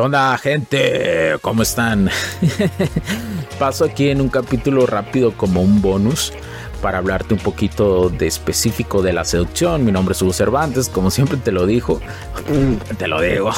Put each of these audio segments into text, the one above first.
¿Qué onda, gente? ¿Cómo están? Paso aquí en un capítulo rápido como un bonus para hablarte un poquito de específico de la seducción. Mi nombre es Hugo Cervantes, como siempre te lo dijo, te lo digo.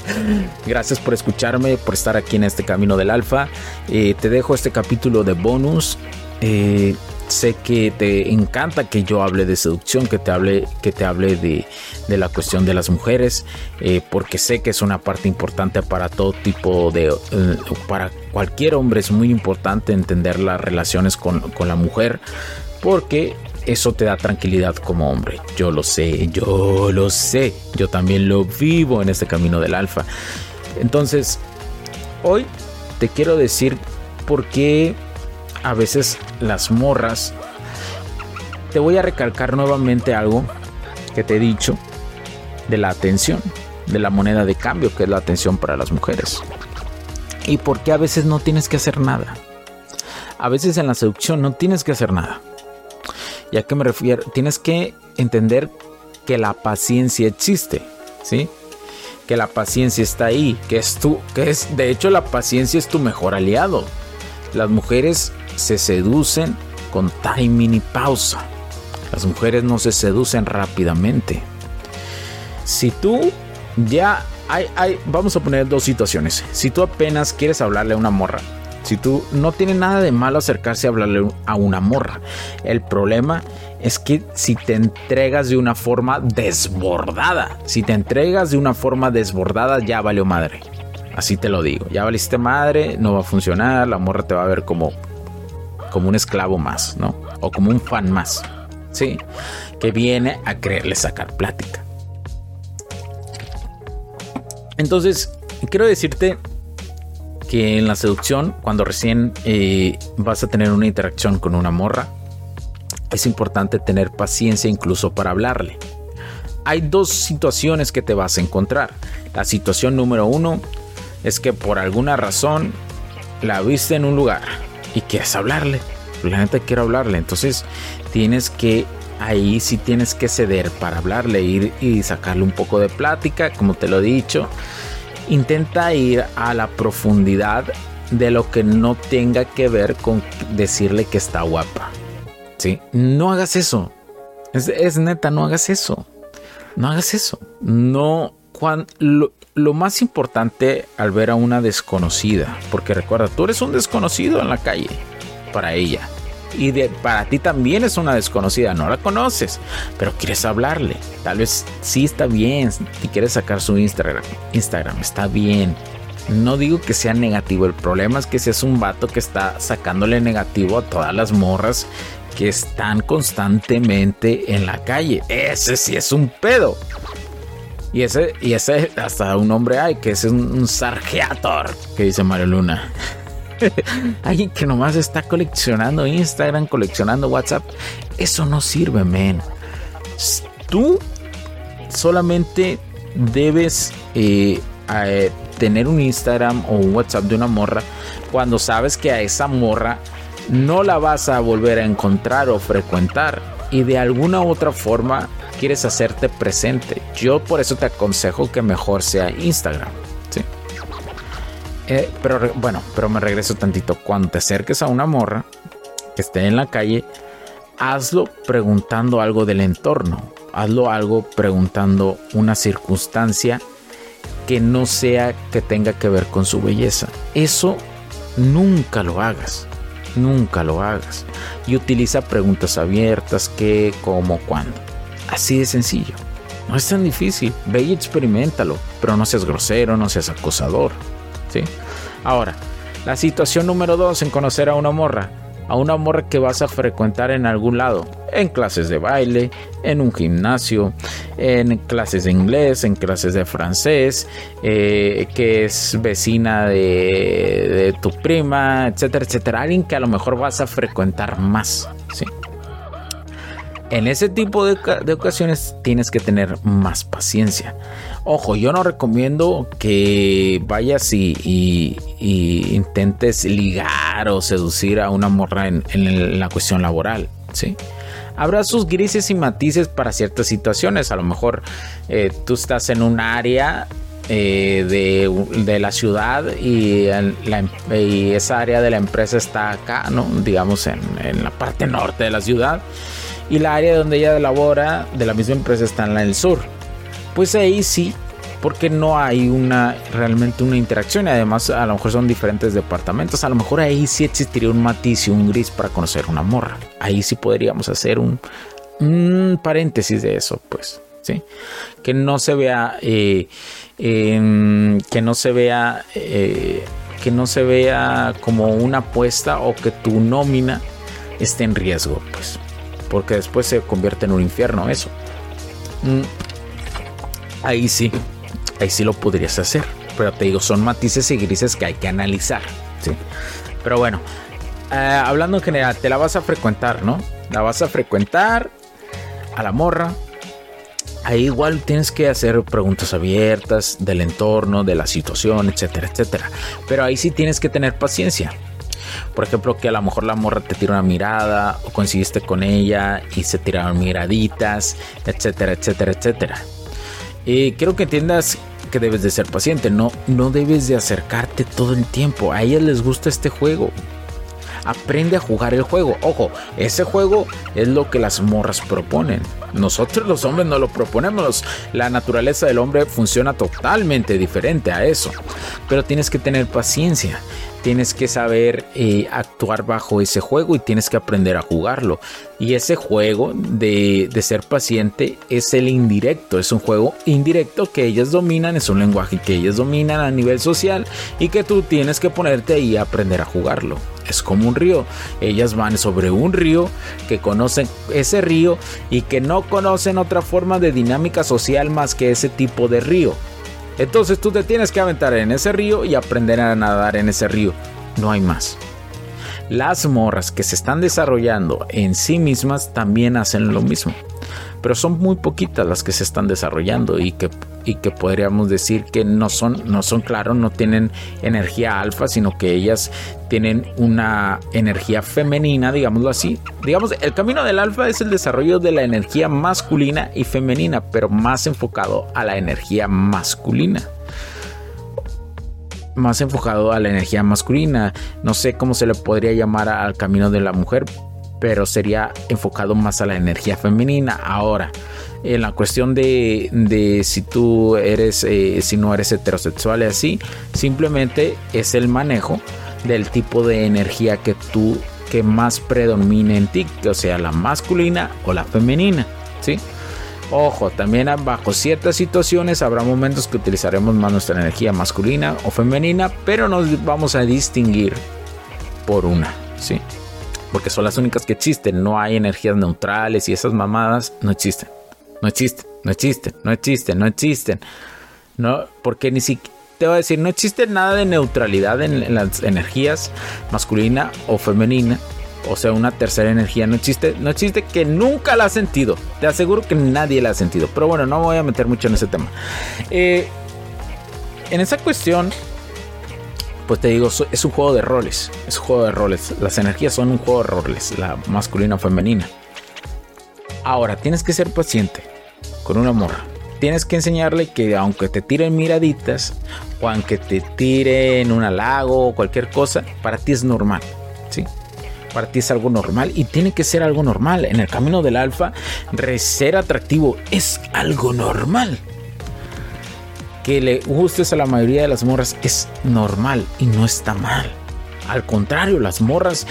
Gracias por escucharme, por estar aquí en este camino del alfa. Eh, te dejo este capítulo de bonus. Eh, sé que te encanta que yo hable de seducción, que te hable, que te hable de, la cuestión de las mujeres, eh, porque sé que es una parte importante para todo tipo de, eh, para cualquier hombre es muy importante entender las relaciones con, con la mujer, porque eso te da tranquilidad como hombre. Yo lo sé, yo lo sé, yo también lo vivo en este camino del alfa. Entonces, hoy te quiero decir por qué a veces las morras. Te voy a recalcar nuevamente algo que te he dicho de la atención, de la moneda de cambio que es la atención para las mujeres. Y por qué a veces no tienes que hacer nada. A veces en la seducción no tienes que hacer nada. ¿Y a qué me refiero? Tienes que entender que la paciencia existe, ¿sí? Que la paciencia está ahí, que es tú, que es, de hecho la paciencia es tu mejor aliado. Las mujeres se seducen con timing y pausa. Las mujeres no se seducen rápidamente. Si tú ya hay, vamos a poner dos situaciones. Si tú apenas quieres hablarle a una morra, si tú no tiene nada de malo acercarse a hablarle a una morra. El problema es que si te entregas de una forma desbordada, si te entregas de una forma desbordada, ya valió madre. Así te lo digo. Ya valiste madre, no va a funcionar, la morra te va a ver como como un esclavo más, ¿no? O como un fan más, ¿sí? Que viene a quererle sacar plática. Entonces, quiero decirte que en la seducción, cuando recién eh, vas a tener una interacción con una morra, es importante tener paciencia incluso para hablarle. Hay dos situaciones que te vas a encontrar. La situación número uno es que por alguna razón la viste en un lugar y quieres hablarle. La neta quiero hablarle. Entonces tienes que ahí sí tienes que ceder para hablarle, ir y sacarle un poco de plática, como te lo he dicho. Intenta ir a la profundidad de lo que no tenga que ver con decirle que está guapa. ¿Sí? No hagas eso. Es, neta, no hagas eso. No hagas eso. No. Cuando, lo, lo más importante al ver a una desconocida, porque recuerda, tú eres un desconocido en la calle para ella. Y de, para ti también es una desconocida, no la conoces, pero quieres hablarle. Tal vez sí está bien, si quieres sacar su Instagram, Instagram está bien. No digo que sea negativo, el problema es que si es un vato que está sacándole negativo a todas las morras que están constantemente en la calle. Ese sí es un pedo. Y ese, y ese hasta un hombre hay, que es un, un sargeator, que dice Mario Luna. Alguien que nomás está coleccionando Instagram, coleccionando WhatsApp. Eso no sirve, men. Tú solamente debes eh, eh, tener un Instagram o un WhatsApp de una morra cuando sabes que a esa morra no la vas a volver a encontrar o frecuentar y de alguna u otra forma quieres hacerte presente. Yo por eso te aconsejo que mejor sea Instagram. ¿sí? Eh, pero bueno, pero me regreso tantito. Cuando te acerques a una morra que esté en la calle, hazlo preguntando algo del entorno. hazlo algo preguntando una circunstancia que no sea que tenga que ver con su belleza. Eso nunca lo hagas. Nunca lo hagas. Y utiliza preguntas abiertas, qué, cómo, cuándo. Así de sencillo. No es tan difícil. Ve y experimentalo. Pero no seas grosero, no seas acosador. ¿Sí? Ahora, la situación número dos en conocer a una morra a una morra que vas a frecuentar en algún lado, en clases de baile, en un gimnasio, en clases de inglés, en clases de francés, eh, que es vecina de, tu prima, etcétera, etcétera. Alguien que a lo mejor vas a frecuentar más. En ese tipo de, ocasiones tienes que tener más paciencia. Ojo, yo no recomiendo que vayas y, intentes ligar o seducir a una morra en, la cuestión laboral, ¿sí? Habrá sus grises y matices para ciertas situaciones. A lo mejor eh, tú estás en un área eh, de, la ciudad y, esa área de la empresa está acá, ¿no? digamos en, en, la parte norte de la ciudad y la área donde ella labora de la misma empresa está en el sur. Pues ahí sí, porque no hay una realmente una interacción y además a lo mejor son diferentes departamentos. A lo mejor ahí sí existiría un matiz y un gris para conocer una morra. Ahí sí podríamos hacer un, paréntesis de eso, pues. ¿sí? Que no se vea, eh, que no se vea, eh, que no se vea como una apuesta o que tu nómina esté en riesgo, pues porque después se convierte en un infierno eso. Mm. Ahí sí, ahí sí lo podrías hacer, pero te digo, son matices y grises que hay que analizar. ¿sí? Pero bueno, eh, hablando en general, te la vas a frecuentar, ¿no? La vas a frecuentar a la morra. Ahí igual tienes que hacer preguntas abiertas del entorno, de la situación, etcétera, etcétera. Pero ahí sí tienes que tener paciencia por ejemplo, que a lo mejor la morra te tira una mirada o conseguiste con ella y se tiraron miraditas, etcétera, etcétera, etcétera. Y quiero que entiendas que debes de ser paciente, no, no debes de acercarte todo el tiempo. A ellas les gusta este juego. Aprende a jugar el juego. Ojo, ese juego es lo que las morras proponen. Nosotros los hombres no lo proponemos. La naturaleza del hombre funciona totalmente diferente a eso. Pero tienes que tener paciencia tienes que saber eh, actuar bajo ese juego y tienes que aprender a jugarlo. Y ese juego de, ser paciente es el indirecto, es un juego indirecto que ellas dominan, es un lenguaje que ellas dominan a nivel social y que tú tienes que ponerte a aprender a jugarlo. Es como un río, ellas van sobre un río que conocen ese río y que no conocen otra forma de dinámica social más que ese tipo de río. Entonces tú te tienes que aventar en ese río y aprender a nadar en ese río. No hay más. Las morras que se están desarrollando en sí mismas también hacen lo mismo pero son muy poquitas las que se están desarrollando y que, y que podríamos decir que no son, no son, claro, no tienen energía alfa, sino que ellas tienen una energía femenina, digámoslo así. Digamos, el camino del alfa es el desarrollo de la energía masculina y femenina, pero más enfocado a la energía masculina más enfocado a la energía masculina. No sé cómo se le podría llamar al camino de la mujer, pero sería enfocado más a la energía femenina. Ahora, en la cuestión de, si tú eres, eh, si no eres heterosexual y así, simplemente es el manejo del tipo de energía que tú, que más predomina en ti, o sea, la masculina o la femenina, ¿sí? Ojo, también bajo ciertas situaciones habrá momentos que utilizaremos más nuestra energía masculina o femenina, pero nos vamos a distinguir por una. Porque son las únicas que existen. No hay energías neutrales y esas mamadas no existen. No existen, no existen, no existen, no existen. No, porque ni siquiera te voy a decir, no existe nada de neutralidad en, las energías masculina o femenina. O sea, una tercera energía no existe, no existe que nunca la ha sentido. Te aseguro que nadie la ha sentido. Pero bueno, no voy a meter mucho en ese tema. Eh, en esa cuestión, pues te digo, es un juego de roles. Es un juego de roles. Las energías son un juego de roles, la masculina o femenina. Ahora, tienes que ser paciente con una morra. Tienes que enseñarle que aunque te tiren miraditas o aunque te tiren un halago o cualquier cosa, para ti es normal. ¿sí? para ti es algo normal y tiene que ser algo normal. En el camino del alfa, ser atractivo es algo normal. Que le gustes a la mayoría de las morras es normal y no está mal. Al contrario, las morras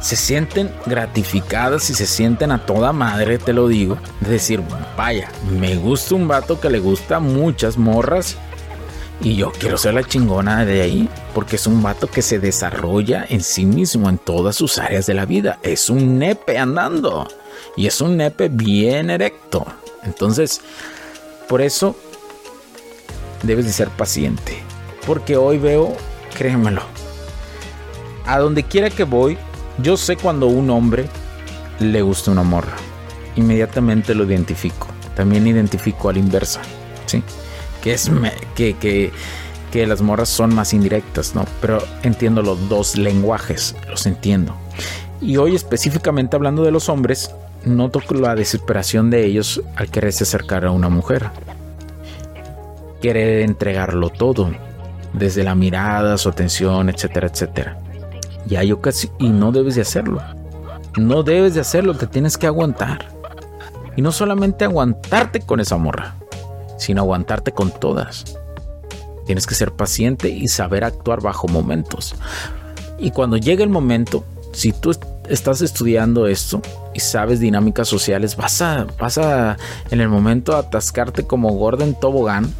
se sienten gratificadas y se sienten a toda madre, te lo digo. De decir, vaya, me gusta un vato que le gusta muchas morras y yo quiero ser la chingona de ahí porque es un vato que se desarrolla en sí mismo en todas sus áreas de la vida. Es un nepe andando y es un nepe bien erecto. Entonces, por eso debes de ser paciente. Porque hoy veo, créemelo, a donde quiera que voy, yo sé cuando un hombre le gusta una morra. Inmediatamente lo identifico. También identifico a la inversa. ¿sí? que es que, que, que las morras son más indirectas, ¿no? Pero entiendo los dos lenguajes, los entiendo. Y hoy específicamente hablando de los hombres, noto la desesperación de ellos al quererse acercar a una mujer. Querer entregarlo todo, desde la mirada, su atención, etcétera, etcétera. Y hay casi y no debes de hacerlo. No debes de hacerlo, te tienes que aguantar. Y no solamente aguantarte con esa morra, sin aguantarte con todas. Tienes que ser paciente y saber actuar bajo momentos. Y cuando llegue el momento, si tú estás estudiando esto y sabes dinámicas sociales, vas a, vas a en el momento atascarte como Gordon Tobogán,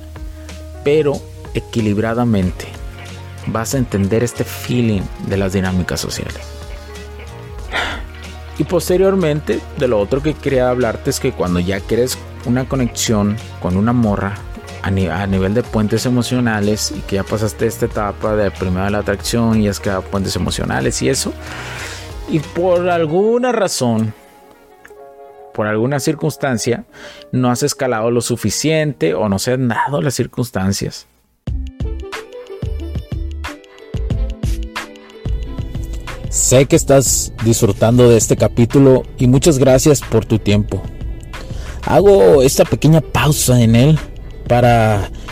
pero equilibradamente. Vas a entender este feeling de las dinámicas sociales. Y posteriormente, de lo otro que quería hablarte es que cuando ya quieres una conexión con una morra a, nivel de puentes emocionales y que ya pasaste esta etapa de primera la atracción y has creado puentes emocionales y eso, y por alguna razón, por alguna circunstancia, no has escalado lo suficiente o no se han dado las circunstancias. Sé que estás disfrutando de este capítulo y muchas gracias por tu tiempo hago esta pequeña pausa en él para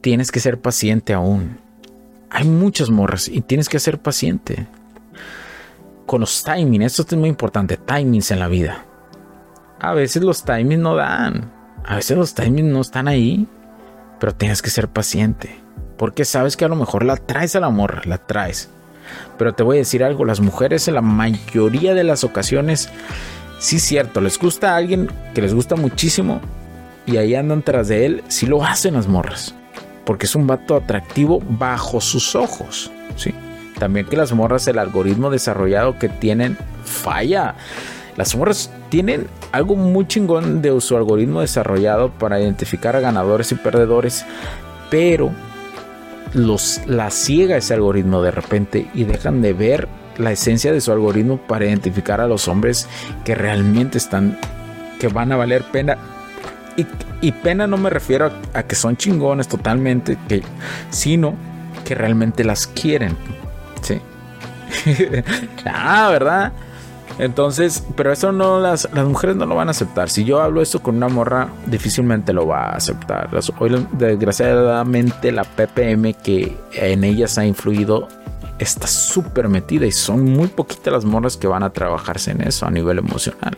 tienes que ser paciente aún. Hay muchas morras y tienes que ser paciente. Con los timings esto es muy importante timings en la vida. A veces los timings no dan. A veces los timings no están ahí, pero tienes que ser paciente. Porque sabes que a lo mejor la traes al amor, la traes. Pero te voy a decir algo, las mujeres en la mayoría de las ocasiones, sí es cierto, les gusta a alguien que les gusta muchísimo y ahí andan tras de él, sí lo hacen las morras. Porque es un vato atractivo bajo sus ojos. ¿sí? También que las morras, el algoritmo desarrollado que tienen, falla. Las morras tienen algo muy chingón de su algoritmo desarrollado para identificar a ganadores y perdedores, pero los la ciega ese algoritmo de repente y dejan de ver la esencia de su algoritmo para identificar a los hombres que realmente están que van a valer pena. Y, pena no me refiero a, que son chingones totalmente que sino que realmente las quieren sí ah verdad entonces, pero eso no las, las mujeres no lo van a aceptar. Si yo hablo esto con una morra, difícilmente lo va a aceptar. Hoy, desgraciadamente, la PPM que en ellas ha influido está súper metida y son muy poquitas las morras que van a trabajarse en eso a nivel emocional.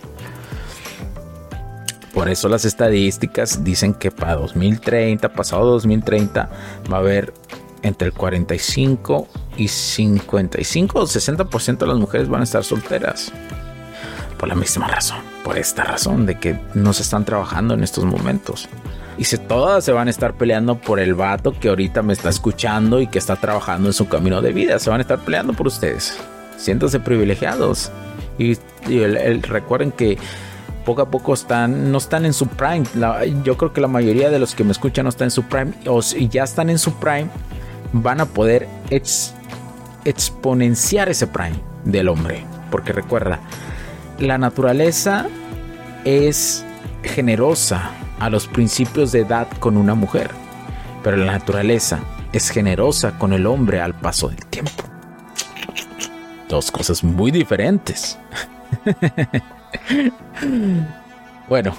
Por eso las estadísticas dicen que para 2030, pasado 2030, va a haber entre el 45 y 55 o 60% de las mujeres van a estar solteras. Por la misma razón, por esta razón de que no se están trabajando en estos momentos. Y si todas se van a estar peleando por el vato que ahorita me está escuchando y que está trabajando en su camino de vida. Se van a estar peleando por ustedes. Siéntanse privilegiados. Y, recuerden que poco a poco están, no están en su prime. yo creo que la mayoría de los que me escuchan no están en su prime. O si ya están en su prime, van a poder exponenciar ese prime del hombre. Porque recuerda, la naturaleza es generosa a los principios de edad con una mujer, pero la naturaleza es generosa con el hombre al paso del tiempo. Dos cosas muy diferentes. bueno,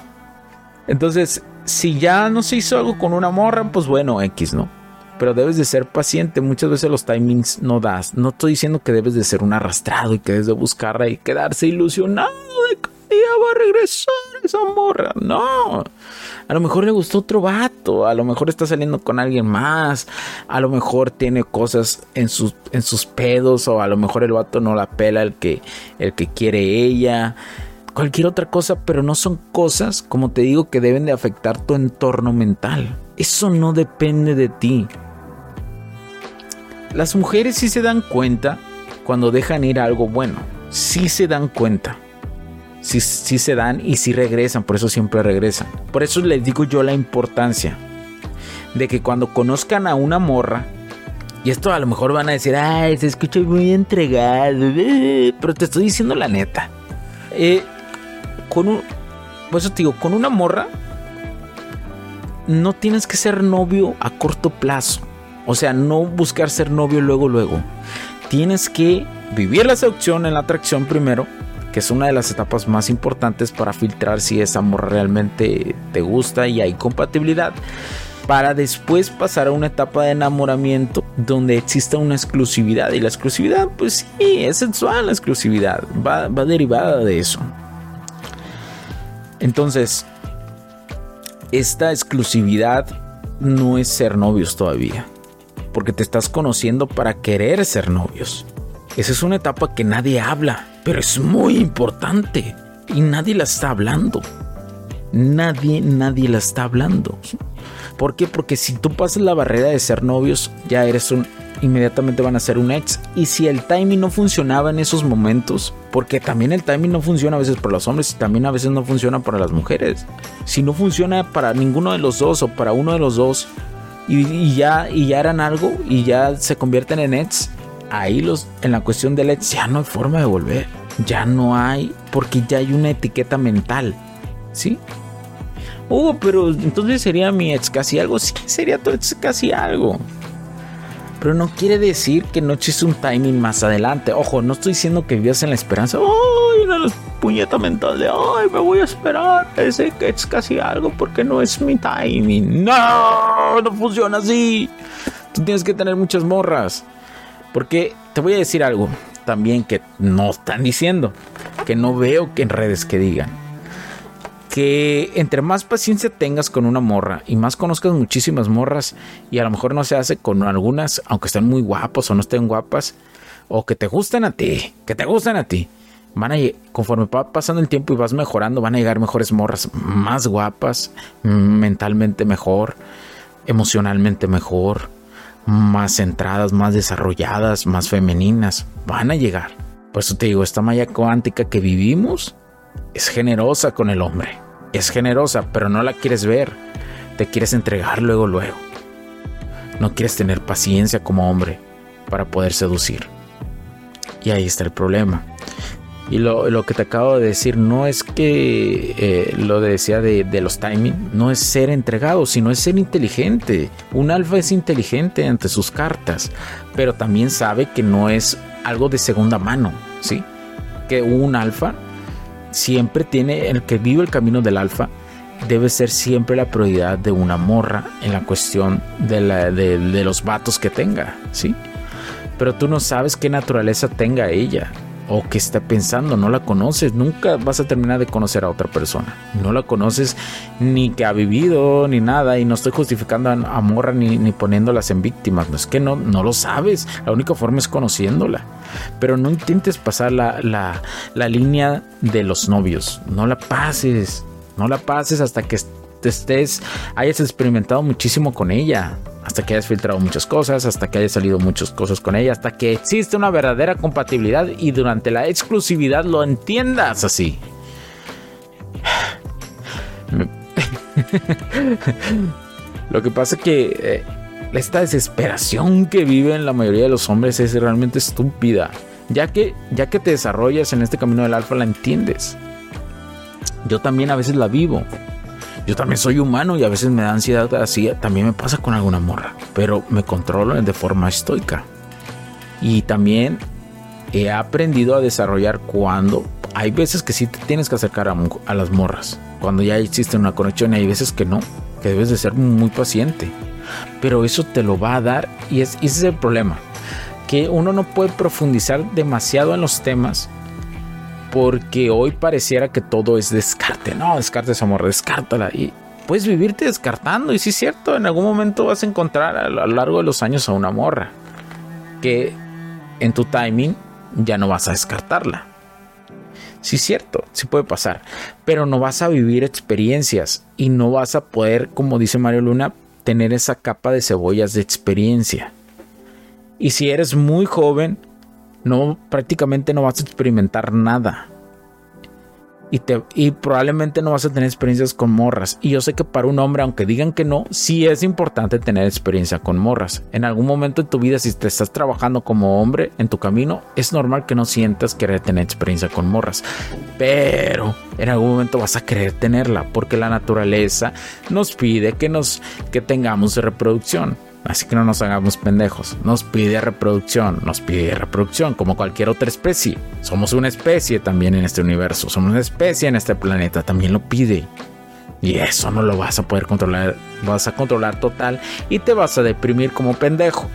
entonces, si ya no se hizo algo con una morra, pues bueno, X, ¿no? Pero debes de ser paciente. Muchas veces los timings no das. No estoy diciendo que debes de ser un arrastrado y que debes de buscarla y quedarse ilusionado de que ya va a regresar esa morra. No. A lo mejor le gustó otro vato. A lo mejor está saliendo con alguien más. A lo mejor tiene cosas en sus, en sus pedos. O a lo mejor el vato no la pela el que, el que quiere ella cualquier otra cosa, pero no son cosas, como te digo, que deben de afectar tu entorno mental. Eso no depende de ti. Las mujeres sí se dan cuenta cuando dejan ir algo bueno. Sí se dan cuenta. Sí, sí se dan y sí regresan, por eso siempre regresan. Por eso les digo yo la importancia de que cuando conozcan a una morra, y esto a lo mejor van a decir, ay, se escucha muy entregado, pero te estoy diciendo la neta. Eh, con un, pues te digo, con una morra, no tienes que ser novio a corto plazo. O sea, no buscar ser novio luego, luego. Tienes que vivir la seducción en la atracción primero, que es una de las etapas más importantes para filtrar si esa amor realmente te gusta y hay compatibilidad. Para después pasar a una etapa de enamoramiento donde exista una exclusividad. Y la exclusividad, pues sí, es sensual la exclusividad. Va, va derivada de eso. Entonces, esta exclusividad no es ser novios todavía porque te estás conociendo para querer ser novios. Esa es una etapa que nadie habla, pero es muy importante y nadie la está hablando. Nadie, nadie la está hablando. ¿Por qué? Porque si tú pasas la barrera de ser novios, ya eres un inmediatamente van a ser un ex. Y si el timing no funcionaba en esos momentos, porque también el timing no funciona a veces para los hombres y también a veces no funciona para las mujeres. Si no funciona para ninguno de los dos o para uno de los dos, y, ya, y ya eran algo y ya se convierten en Eds, ahí los, en la cuestión del Eds ya no hay forma de volver. Ya no hay, porque ya hay una etiqueta mental. ¿Sí? Oh, pero entonces sería mi ex casi algo. Sí, sería tu ex casi algo. Pero no quiere decir que no eches un timing más adelante. Ojo, no estoy diciendo que vivas en la esperanza. ¡Ay, una puñeta mental de ay, me voy a esperar! Que es casi algo porque no es mi timing. ¡No! No funciona así. Tú tienes que tener muchas morras. Porque te voy a decir algo también que no están diciendo. Que no veo que en redes que digan que entre más paciencia tengas con una morra y más conozcas muchísimas morras y a lo mejor no se hace con algunas, aunque estén muy guapos o no estén guapas, o que te gusten a ti, que te gusten a ti. Van a, conforme va pasando el tiempo y vas mejorando, van a llegar mejores morras más guapas, mentalmente mejor, emocionalmente mejor, más centradas, más desarrolladas, más femeninas. Van a llegar. Por eso te digo, esta malla cuántica que vivimos es generosa con el hombre. Es generosa, pero no la quieres ver. Te quieres entregar luego, luego. No quieres tener paciencia como hombre para poder seducir. Y ahí está el problema. Y lo, que te acabo de decir no es que eh, lo decía de, de, los timing, no es ser entregado, sino es ser inteligente. Un alfa es inteligente ante sus cartas, pero también sabe que no es algo de segunda mano, ¿sí? Que un alfa siempre tiene, el que vive el camino del alfa, debe ser siempre la prioridad de una morra en la cuestión de, la, de, los vatos que tenga, ¿sí? Pero tú no sabes qué naturaleza tenga ella. O qué está pensando, no la conoces, nunca vas a terminar de conocer a otra persona, no la conoces ni que ha vivido ni nada y no estoy justificando a, Morra ni, ni, poniéndolas en víctimas, no es que no, no lo sabes, la única forma es conociéndola, pero no intentes pasar la, la, la línea de los novios, no la pases, no la pases hasta que estés, hayas experimentado muchísimo con ella, hasta que hayas filtrado muchas cosas, hasta que hayas salido muchas cosas con ella, hasta que existe una verdadera compatibilidad y durante la exclusividad lo entiendas así. lo que pasa es que eh, esta desesperación que viven la mayoría de los hombres es realmente estúpida. Ya que, ya que te desarrollas en este camino del alfa, la entiendes. Yo también a veces la vivo. Yo también soy humano y a veces me da ansiedad así. También me pasa con alguna morra. Pero me controlo de forma estoica. Y también he aprendido a desarrollar cuando hay veces que sí te tienes que acercar a, las morras. Cuando ya existe una conexión y hay veces que no. Que debes de ser muy paciente. Pero eso te lo va a dar y es, ese es el problema. Que uno no puede profundizar demasiado en los temas porque hoy pareciera que todo es descarte. No, descarte esa morra, descártala. Y puedes vivirte descartando. Y sí es cierto, en algún momento vas a encontrar a lo largo de los años a una morra que en tu timing ya no vas a descartarla. Sí es cierto, sí puede pasar. Pero no vas a vivir experiencias y no vas a poder, como dice Mario Luna, tener esa capa de cebollas de experiencia. Y si eres muy joven, no prácticamente no vas a experimentar nada. Y, te, y probablemente no vas a tener experiencias con morras. Y yo sé que para un hombre, aunque digan que no, sí es importante tener experiencia con morras. En algún momento en tu vida, si te estás trabajando como hombre en tu camino, es normal que no sientas querer tener experiencia con morras. Pero en algún momento vas a querer tenerla porque la naturaleza nos pide que, nos, que tengamos reproducción. Así que no nos hagamos pendejos. Nos pide reproducción, nos pide reproducción como cualquier otra especie. Somos una especie también en este universo, somos una especie en este planeta, también lo pide. Y eso no lo vas a poder controlar, vas a controlar total y te vas a deprimir como pendejo.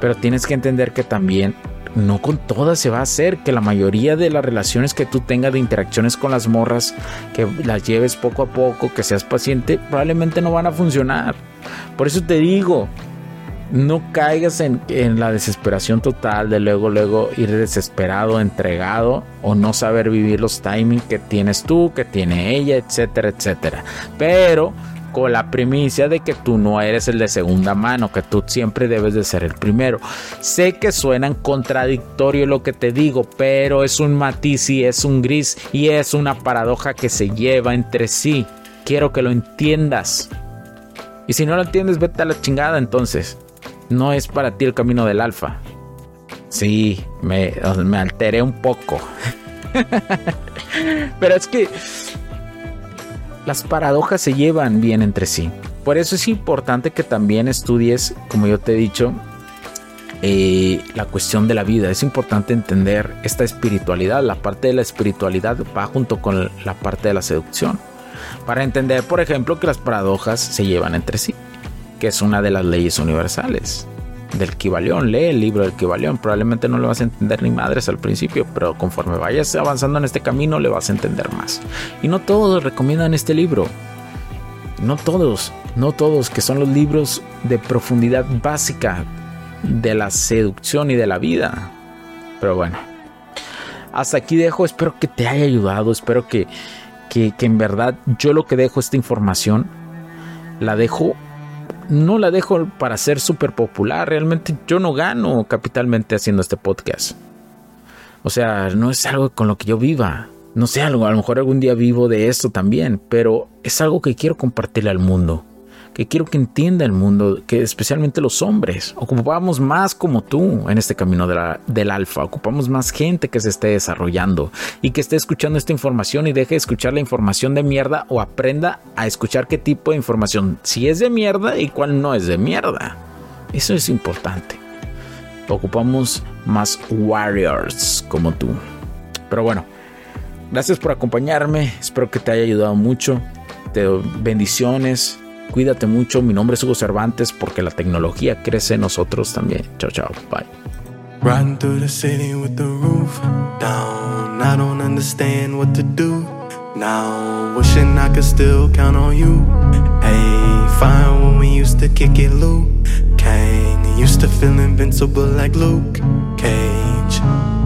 Pero tienes que entender que también no con todas se va a hacer, que la mayoría de las relaciones que tú tengas de interacciones con las morras, que las lleves poco a poco, que seas paciente, probablemente no van a funcionar. Por eso te digo, no caigas en, la desesperación total de luego, luego ir desesperado, entregado o no saber vivir los timings que tienes tú, que tiene ella, etcétera, etcétera. Pero con la primicia de que tú no eres el de segunda mano, que tú siempre debes de ser el primero. Sé que suenan contradictorio lo que te digo, pero es un matiz y es un gris y es una paradoja que se lleva entre sí. Quiero que lo entiendas. Y si no lo entiendes, vete a la chingada entonces. No es para ti el camino del alfa. Sí, me, me alteré un poco. Pero es que las paradojas se llevan bien entre sí. Por eso es importante que también estudies, como yo te he dicho, eh, la cuestión de la vida. Es importante entender esta espiritualidad. La parte de la espiritualidad va junto con la parte de la seducción. Para entender, por ejemplo, que las paradojas se llevan entre sí, que es una de las leyes universales del Kibalión. Lee el libro del Kibalión. Probablemente no lo vas a entender ni madres al principio, pero conforme vayas avanzando en este camino le vas a entender más. Y no todos recomiendan este libro. No todos, no todos, que son los libros de profundidad básica de la seducción y de la vida. Pero bueno, hasta aquí dejo. Espero que te haya ayudado. Espero que, que, que en verdad yo lo que dejo esta información la dejo no la dejo para ser súper popular. Realmente yo no gano capitalmente haciendo este podcast. O sea, no es algo con lo que yo viva. No sé, algo, a lo mejor algún día vivo de esto también, pero es algo que quiero compartirle al mundo que quiero que entienda el mundo, que especialmente los hombres, ocupamos más como tú en este camino del alfa, ocupamos más gente que se esté desarrollando y que esté escuchando esta información y deje de escuchar la información de mierda o aprenda a escuchar qué tipo de información si es de mierda y cuál no es de mierda. Eso es importante. Ocupamos más warriors como tú. Pero bueno, gracias por acompañarme. Espero que te haya ayudado mucho. Te doy bendiciones Cuídate mucho. Mi nombre es Hugo Cervantes porque la tecnología crece en nosotros también. Chao, chao. Bye. Riding through the city with the roof down. I don't understand what to do now. Wishing I could still count on you. Hey, fine when we used to kick it, Luke Kang. Used to feel invincible like Luke Cage.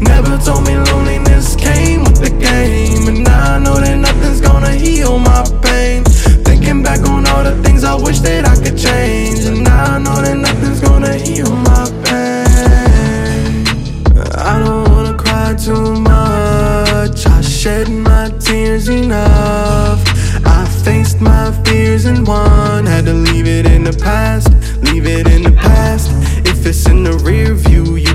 Never told me loneliness came with the game. And now I know that nothing's gonna heal my pain. Thinking back on all the things I wish that I could change. And now I know that nothing's gonna heal my pain. I don't wanna cry too much. I shed my tears enough. I faced my fears and won. Had to leave it in the past, leave it in the past. If it's in the rear view,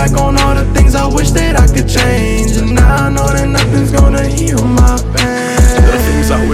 Back on all the things I wish that I could change. And now I know that nothing's gonna